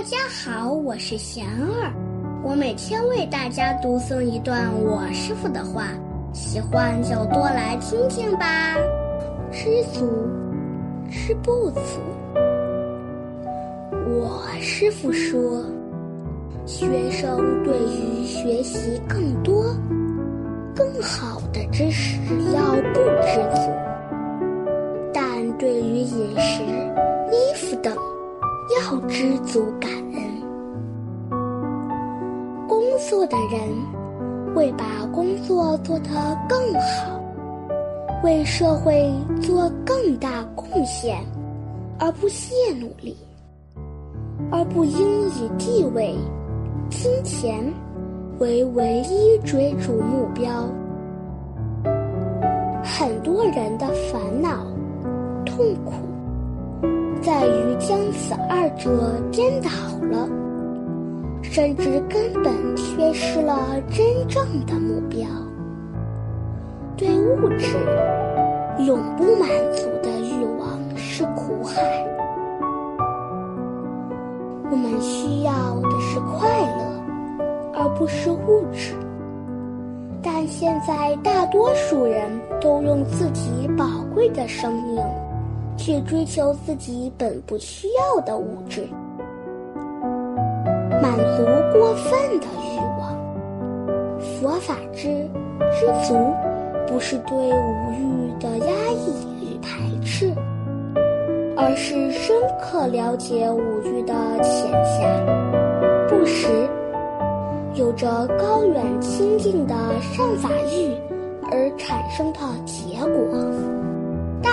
大家好，我是贤儿，我每天为大家读诵一段我师傅的话，喜欢就多来听听吧。知足，知不足。我师傅说，学生对于学习更多、更好的知识要不知要知足感恩，工作的人为把工作做得更好，为社会做更大贡献而不懈努力，而不应以地位、金钱为唯一追逐目标。很多人的烦恼、痛苦。在于将此二者颠倒了，甚至根本缺失了真正的目标。对物质永不满足的欲望是苦海。我们需要的是快乐，而不是物质。但现在大多数人都用自己宝贵的生命。去追求自己本不需要的物质，满足过分的欲望。佛法之知足，不是对五欲的压抑与排斥，而是深刻了解五欲的浅狭，不识有着高远清净的善法欲而产生的结果。